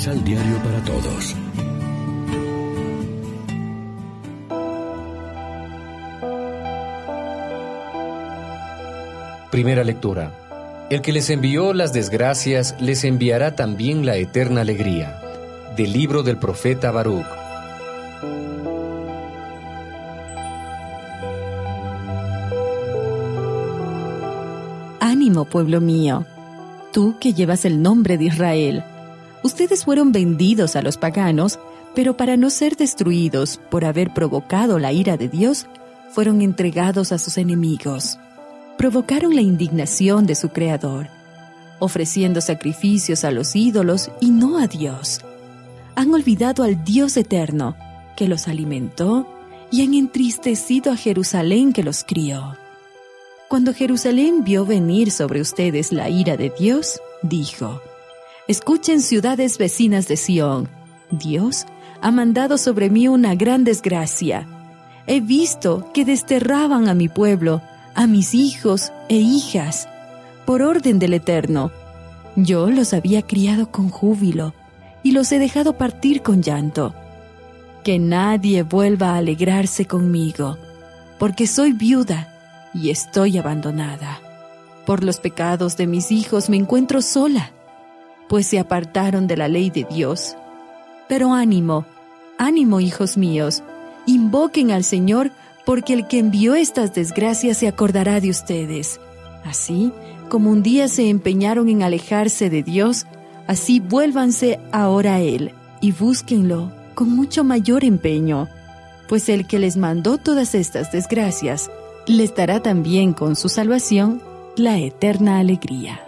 Misal Diario para Todos. Primera lectura. El que les envió las desgracias les enviará también la eterna alegría. Del libro del profeta Baruch. Ánimo, pueblo mío, tú que llevas el nombre de Israel. Ustedes fueron vendidos a los paganos, pero para no ser destruidos por haber provocado la ira de Dios, fueron entregados a sus enemigos. Provocaron la indignación de su Creador, ofreciendo sacrificios a los ídolos y no a Dios. Han olvidado al Dios eterno, que los alimentó, y han entristecido a Jerusalén que los crió. Cuando Jerusalén vio venir sobre ustedes la ira de Dios, dijo, Escuchen ciudades vecinas de Sión, Dios ha mandado sobre mí una gran desgracia. He visto que desterraban a mi pueblo, a mis hijos e hijas, por orden del Eterno. Yo los había criado con júbilo y los he dejado partir con llanto. Que nadie vuelva a alegrarse conmigo, porque soy viuda y estoy abandonada. Por los pecados de mis hijos me encuentro sola, pues se apartaron de la ley de Dios. Pero ánimo, ánimo, hijos míos, invoquen al Señor, porque el que envió estas desgracias se acordará de ustedes. Así como un día se empeñaron en alejarse de Dios, así vuélvanse ahora a Él y búsquenlo con mucho mayor empeño, pues el que les mandó todas estas desgracias les dará también con su salvación la eterna alegría.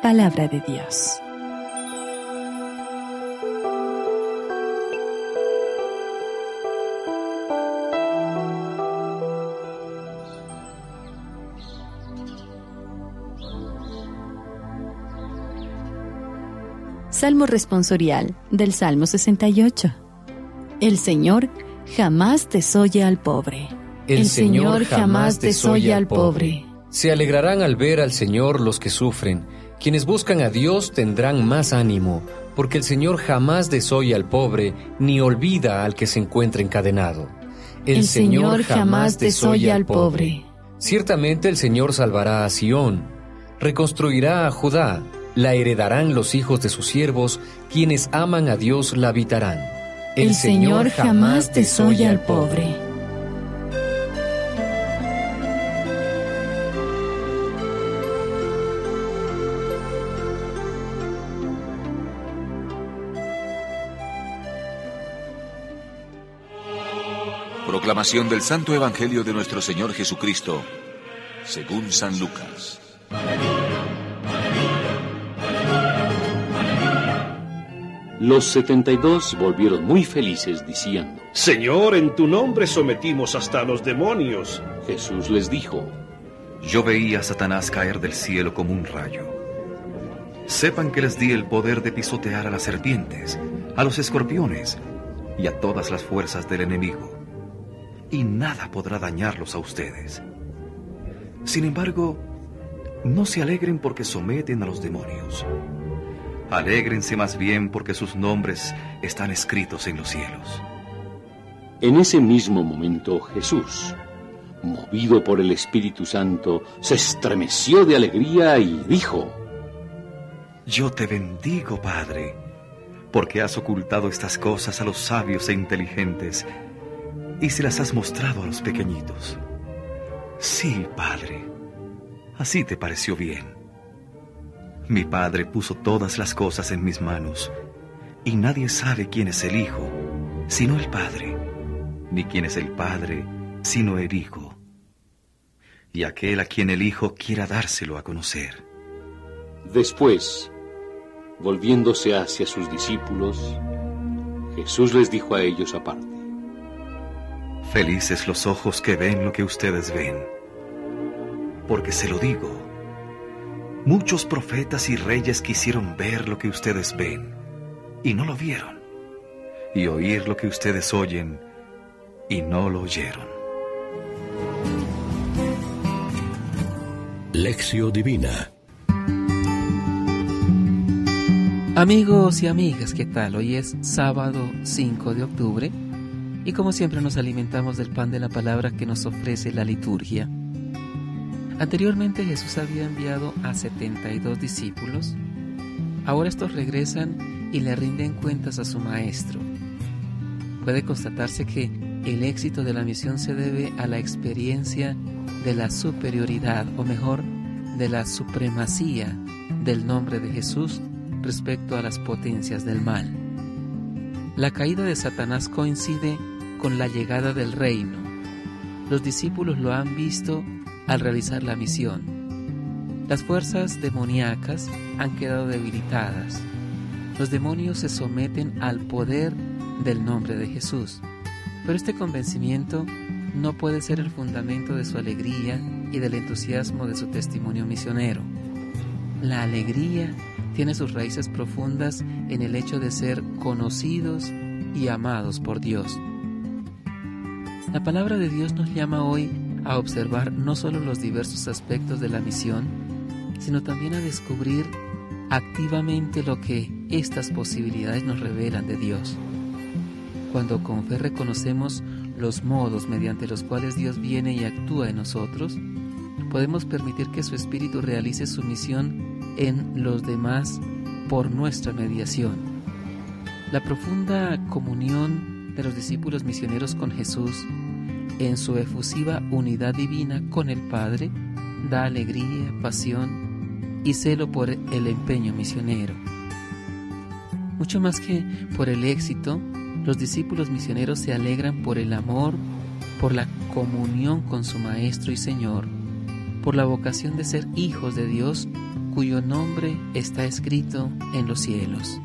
Palabra de Dios. Salmo responsorial del Salmo 68. El Señor jamás desoye al pobre. El, Señor jamás desoye al pobre. Se alegrarán al ver al Señor los que sufren. Quienes buscan a Dios tendrán más ánimo, porque el Señor jamás desoye al pobre, ni olvida al que se encuentra encadenado. El, Señor jamás desoye al pobre. Ciertamente el Señor salvará a Sión, reconstruirá a Judá, la heredarán los hijos de sus siervos, quienes aman a Dios la habitarán. El, Señor jamás desoye al pobre. Proclamación del Santo Evangelio de nuestro Señor Jesucristo, según San Lucas. Los setenta y dos volvieron muy felices diciendo, Señor, en tu nombre sometimos hasta a los demonios. Jesús les dijo, Yo veía a Satanás caer del cielo como un rayo. Sepan que les di el poder de pisotear a las serpientes, a los escorpiones y a todas las fuerzas del enemigo y nada podrá dañarlos a ustedes. Sin embargo, no se alegren porque someten a los demonios. Alégrense más bien porque sus nombres están escritos en los cielos. En ese mismo momento Jesús, movido por el Espíritu Santo, se estremeció de alegría y dijo, Yo te bendigo, Padre, porque has ocultado estas cosas a los sabios e inteligentes y se las has mostrado a los pequeñitos. Sí, Padre, así te pareció bien. Mi Padre puso todas las cosas en mis manos, y nadie sabe quién es el Hijo, sino el Padre, ni quién es el Padre, sino el Hijo, y aquel a quien el Hijo quiera dárselo a conocer. Después, volviéndose hacia sus discípulos, Jesús les dijo a ellos aparte, Felices los ojos que ven lo que ustedes ven. Porque se lo digo, muchos profetas y reyes quisieron ver lo que ustedes ven y no lo vieron, y oír lo que ustedes oyen y no lo oyeron. Lección Divina Amigos y amigas, ¿qué tal? Hoy es sábado 5 de octubre y como siempre nos alimentamos del pan de la palabra que nos ofrece la liturgia. Anteriormente Jesús había enviado a 72 discípulos. Ahora estos regresan y le rinden cuentas a su maestro. Puede constatarse que el éxito de la misión se debe a la experiencia de la superioridad, o mejor, de la supremacía del nombre de Jesús respecto a las potencias del mal. La caída de Satanás coincide con la llegada del reino. Los discípulos lo han visto al realizar la misión. Las fuerzas demoníacas han quedado debilitadas. Los demonios se someten al poder del nombre de Jesús. Pero este convencimiento no puede ser el fundamento de su alegría y del entusiasmo de su testimonio misionero. La alegría tiene sus raíces profundas en el hecho de ser conocidos y amados por Dios. La palabra de Dios nos llama hoy a observar no solo los diversos aspectos de la misión, sino también a descubrir activamente lo que estas posibilidades nos revelan de Dios. Cuando con fe reconocemos los modos mediante los cuales Dios viene y actúa en nosotros, podemos permitir que su Espíritu realice su misión en los demás por nuestra mediación. La profunda comunión de los discípulos misioneros con Jesús en su efusiva unidad divina con el Padre da alegría, pasión y celo por el empeño misionero. Mucho más que por el éxito, los discípulos misioneros se alegran por el amor, por la comunión con su Maestro y Señor, por la vocación de ser hijos de Dios cuyo nombre está escrito en los cielos.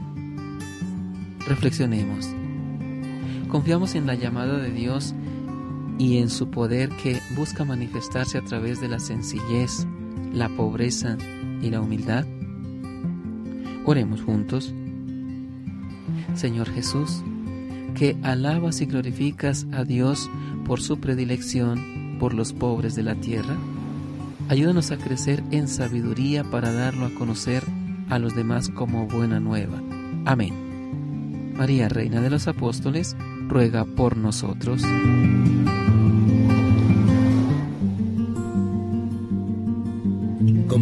Reflexionemos. Confiamos en la llamada de Dios y en su poder que busca manifestarse a través de la sencillez, la pobreza y la humildad. Oremos juntos. Señor Jesús, que alabas y glorificas a Dios por su predilección por los pobres de la tierra Ayúdanos a crecer en sabiduría para darlo a conocer a los demás como buena nueva. Amén. María, Reina de los Apóstoles, ruega por nosotros.